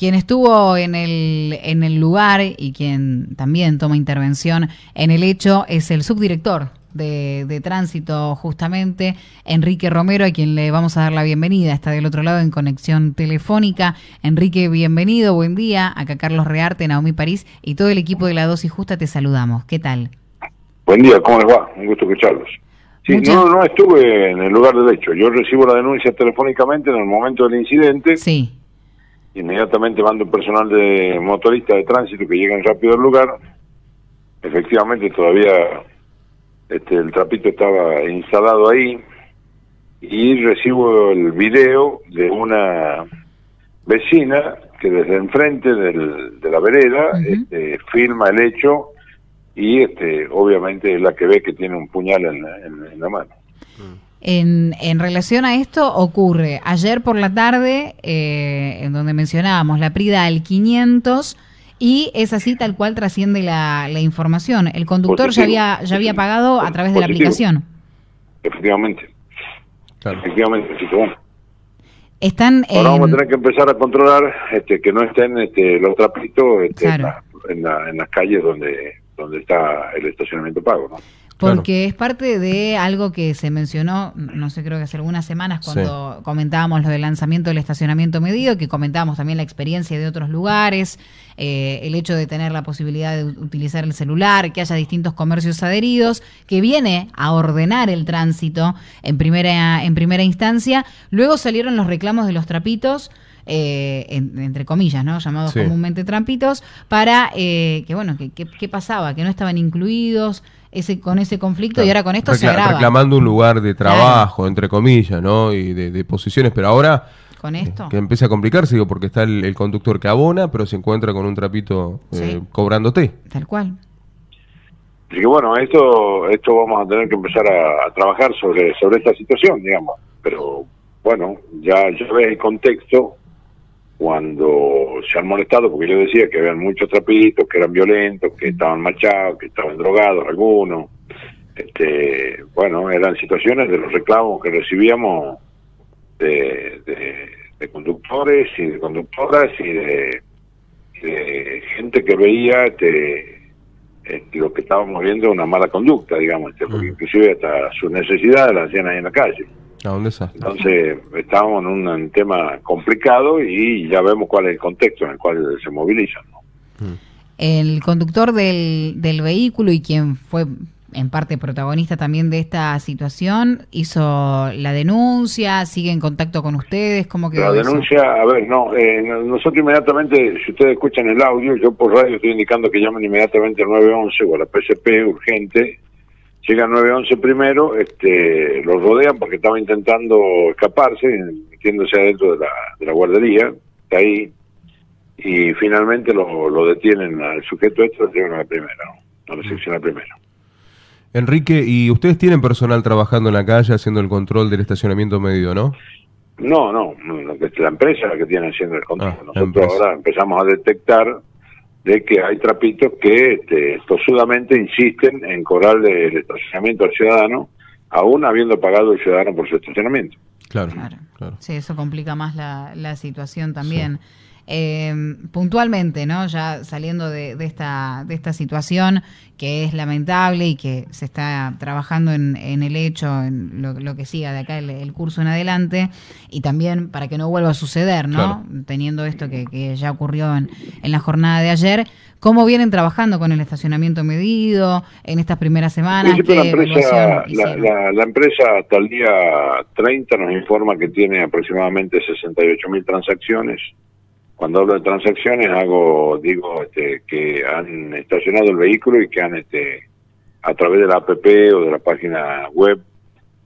Quien estuvo en el, en el lugar y quien también toma intervención en el hecho es el subdirector de, tránsito justamente, Enrique Romero, a quien le vamos a dar la bienvenida. Está del otro lado en conexión telefónica. Enrique, bienvenido, buen día. Acá Carlos Rearte, Naomi París y todo el equipo de La Dosis Justa te saludamos. ¿Qué tal? Buen día, ¿cómo les va? Un gusto escucharlos. Sí, no, no estuve en el lugar del hecho. Yo recibo la denuncia telefónicamente en el momento del incidente. Sí. Inmediatamente mando un personal de motorista de tránsito que lleguen rápido al lugar. Efectivamente, todavía este, el trapito estaba instalado ahí y recibo el video de una vecina que desde enfrente del, de la vereda este, filma el hecho y este, obviamente es la que ve que tiene un puñal en, la mano. En, en, relación a esto ocurre ayer por la tarde, eh, en donde mencionábamos la prida al 500, y es así tal cual trasciende la, información. El conductor ya había ya había pagado a través de la aplicación. Efectivamente. Efectivamente, Están Ahora vamos a tener que empezar a controlar este, que no estén este, los trapitos este, en, en, las calles donde donde está el estacionamiento pago, ¿no? Porque es parte de algo que se mencionó, no sé, creo que hace algunas semanas cuando comentábamos lo del lanzamiento del estacionamiento medido, que comentábamos también la experiencia de otros lugares, eh, el hecho de tener la posibilidad de utilizar el celular, que haya distintos comercios adheridos, que viene a ordenar el tránsito en primera, en primera instancia. Luego salieron los reclamos de los trapitos. Eh, entre comillas, ¿no? llamados comúnmente trampitos, para eh, que, bueno, que, que, pasaba, que no estaban incluidos, ese con ese conflicto y ahora con esto se agrava. Reclamando un lugar de trabajo, entre comillas, ¿no? Y de, posiciones, pero ahora... Con esto. Que empieza a complicarse, digo, porque está el, conductor que abona, pero se encuentra con un trapito eh, cobrándote. Tal cual. Así que bueno, esto, esto vamos a tener que empezar a, trabajar sobre, sobre esta situación, digamos. Pero bueno, ya, ya ves el contexto, cuando se han molestado, porque yo decía que habían muchos trapitos, que eran violentos, que estaban machados, que estaban drogados algunos. Este, bueno, eran situaciones de los reclamos que recibíamos de, conductores y de conductoras y de, gente que veía este, este, lo que estábamos viendo una mala conducta, digamos, este, porque mm. inclusive hasta sus necesidades las hacían ahí en la calle. Entonces, estábamos en un, tema complicado y ya vemos cuál es el contexto en el cual se movilizan. Mm. El conductor del, del vehículo y quien fue en parte protagonista también de esta situación, hizo la denuncia, sigue en contacto con ustedes, ¿cómo quedó La denuncia, a ver, no, eh, nosotros inmediatamente, si ustedes escuchan el audio, yo por radio estoy indicando que llamen inmediatamente al 911 o a la PCP urgente, Llega 911 primero, este, lo rodean porque estaba intentando escaparse, metiéndose adentro de la, de la guardería, está ahí, y finalmente lo, lo detienen al sujeto este, lo llevan a la primera, ¿no? a la sección a primera. Enrique, ¿y ustedes tienen personal trabajando en la calle haciendo el control del estacionamiento medio, no? No, no, la empresa la que tiene haciendo el control. Ah, Nosotros ahora empezamos a detectar de que hay trapitos que este, tosudamente insisten en cobrarle el estacionamiento al ciudadano, aún habiendo pagado el ciudadano por su estacionamiento. Claro, claro. Sí, eso complica más la, la situación también. Eh, puntualmente, ¿no? Ya saliendo de, esta, de esta situación que es lamentable y que se está trabajando en, el hecho, en lo, que siga de acá el, curso en adelante, y también para que no vuelva a suceder, ¿no? Teniendo esto que, ya ocurrió en, la jornada de ayer, ¿cómo vienen trabajando con el estacionamiento medido en estas primeras semanas? La empresa, la, la empresa hasta el día 30 nos informa que tiene aproximadamente 68 mil transacciones cuando hablo de transacciones hago digo este, que han estacionado el vehículo y que han este a través de la app o de la página web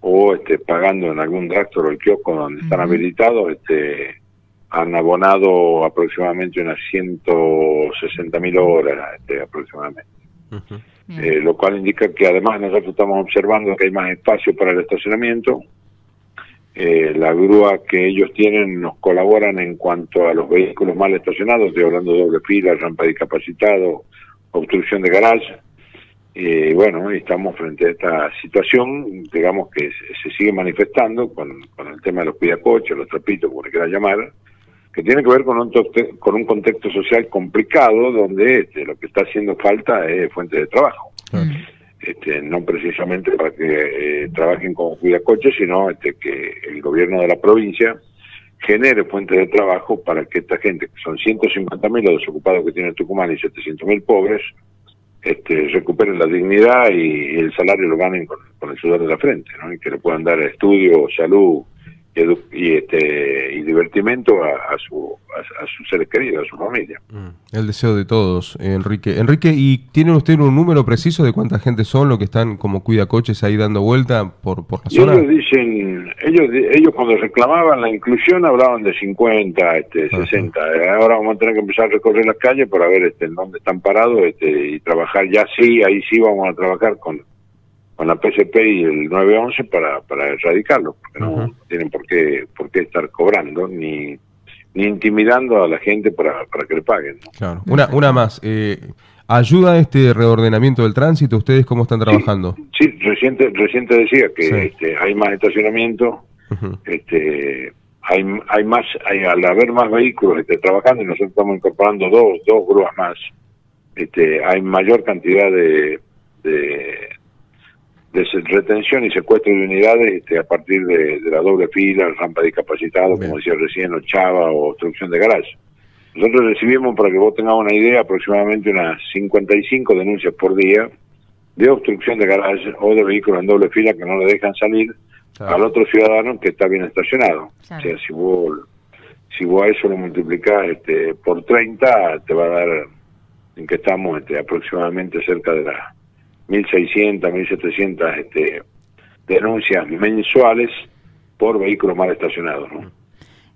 o este pagando en algún drugstore o el kiosco donde están habilitados este han abonado aproximadamente unas 160 mil horas este, aproximadamente. Eh, lo cual indica que además nosotros estamos observando que hay más espacio para el estacionamiento eh, la grúa que ellos tienen nos colaboran en cuanto a los vehículos mal estacionados, estoy hablando de doble fila, rampa discapacitado, obstrucción de garage. Y bueno, estamos frente a esta situación, digamos que se, sigue manifestando con, el tema de los pidacoches, los trapitos, como le quieran llamar, que tiene que ver con un, con un contexto social complicado donde este, lo que está haciendo falta es fuente de trabajo. Este, no precisamente para que eh, trabajen con cuidacoches, sino este, que el gobierno de la provincia genere fuentes de trabajo para que esta gente, que son 150.000 los desocupados que tiene Tucumán y 700.000 pobres, este, recuperen la dignidad y, el salario lo ganen con, el sudor de la frente, y que le puedan dar estudio, salud, y, este y divertimento a, su, a, sus seres queridos, a su familia. Mm. El deseo de todos, Enrique. Enrique, ¿y tienen usted un número preciso de cuánta gente son los que están como cuida coches ahí dando vuelta por, por la zona? Ellos dicen, ellos ellos cuando reclamaban la inclusión hablaban de 50, este, 60. Ahora vamos a tener que empezar a recorrer las calles para ver este, en dónde están parados este, y trabajar ya sí, ahí sí vamos a trabajar con con la PCP y el 911 para, para erradicarlo, porque no tienen por qué, por qué estar cobrando ni, ni intimidando a la gente para, para que le paguen. Claro. Una, una más. Eh, ¿Ayuda este reordenamiento del tránsito? ¿Ustedes cómo están trabajando? Sí, reciente, reciente decía que este, hay más estacionamiento, este, hay, hay más, hay, al haber más vehículos este, trabajando y nosotros estamos incorporando dos, dos grúas más, este, hay mayor cantidad de, de de retención y secuestro de unidades este, a partir de, la doble fila, rampa discapacitado, como decía recién, o chava o obstrucción de garaje. Nosotros recibimos, para que vos tengas una idea, aproximadamente unas 55 denuncias por día de obstrucción de garaje o de vehículos en doble fila que no le dejan salir al otro ciudadano que está bien estacionado. O sea, si vos, si vos a eso lo multiplicás este, por 30, te va a dar en que estamos este, aproximadamente cerca de la 1.600, 1.700 este, denuncias mensuales por vehículos mal estacionados. ¿no?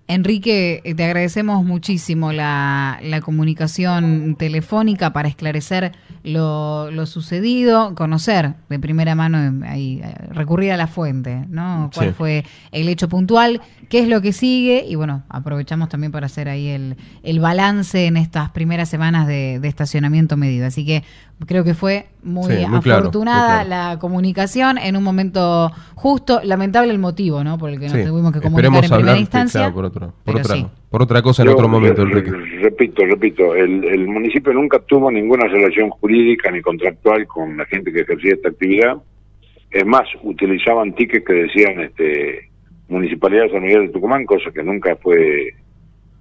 Enrique, te agradecemos muchísimo la, la comunicación telefónica para esclarecer lo, lo, sucedido, conocer de primera mano, ahí, recurrir a la fuente, ¿no? ¿Cuál fue el hecho puntual? ¿Qué es lo que sigue? Y bueno, aprovechamos también para hacer ahí el, el balance en estas primeras semanas de, estacionamiento medido. Así que creo que fue muy, afortunada la comunicación en un momento justo, lamentable el motivo, ¿no? Por el que nos tuvimos que comunicar en primera instancia por, otra, por otra cosa en otro momento, Enrique. Repito, repito, el, municipio nunca tuvo ninguna relación jurídica ni contractual con la gente que ejercía esta actividad. Es más, utilizaban tickets que decían este Municipalidad de San Miguel de Tucumán, cosa que nunca fue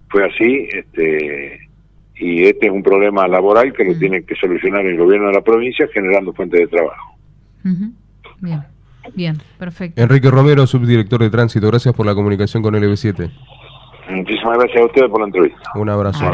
fue así. este Y este es un problema laboral que lo mm. tiene que solucionar el gobierno de la provincia generando fuentes de trabajo. Bien, bien, perfecto. Enrique Romero, subdirector de tránsito, gracias por la comunicación con LB7. Muchísimas gracias a ustedes por la entrevista. Un abrazo.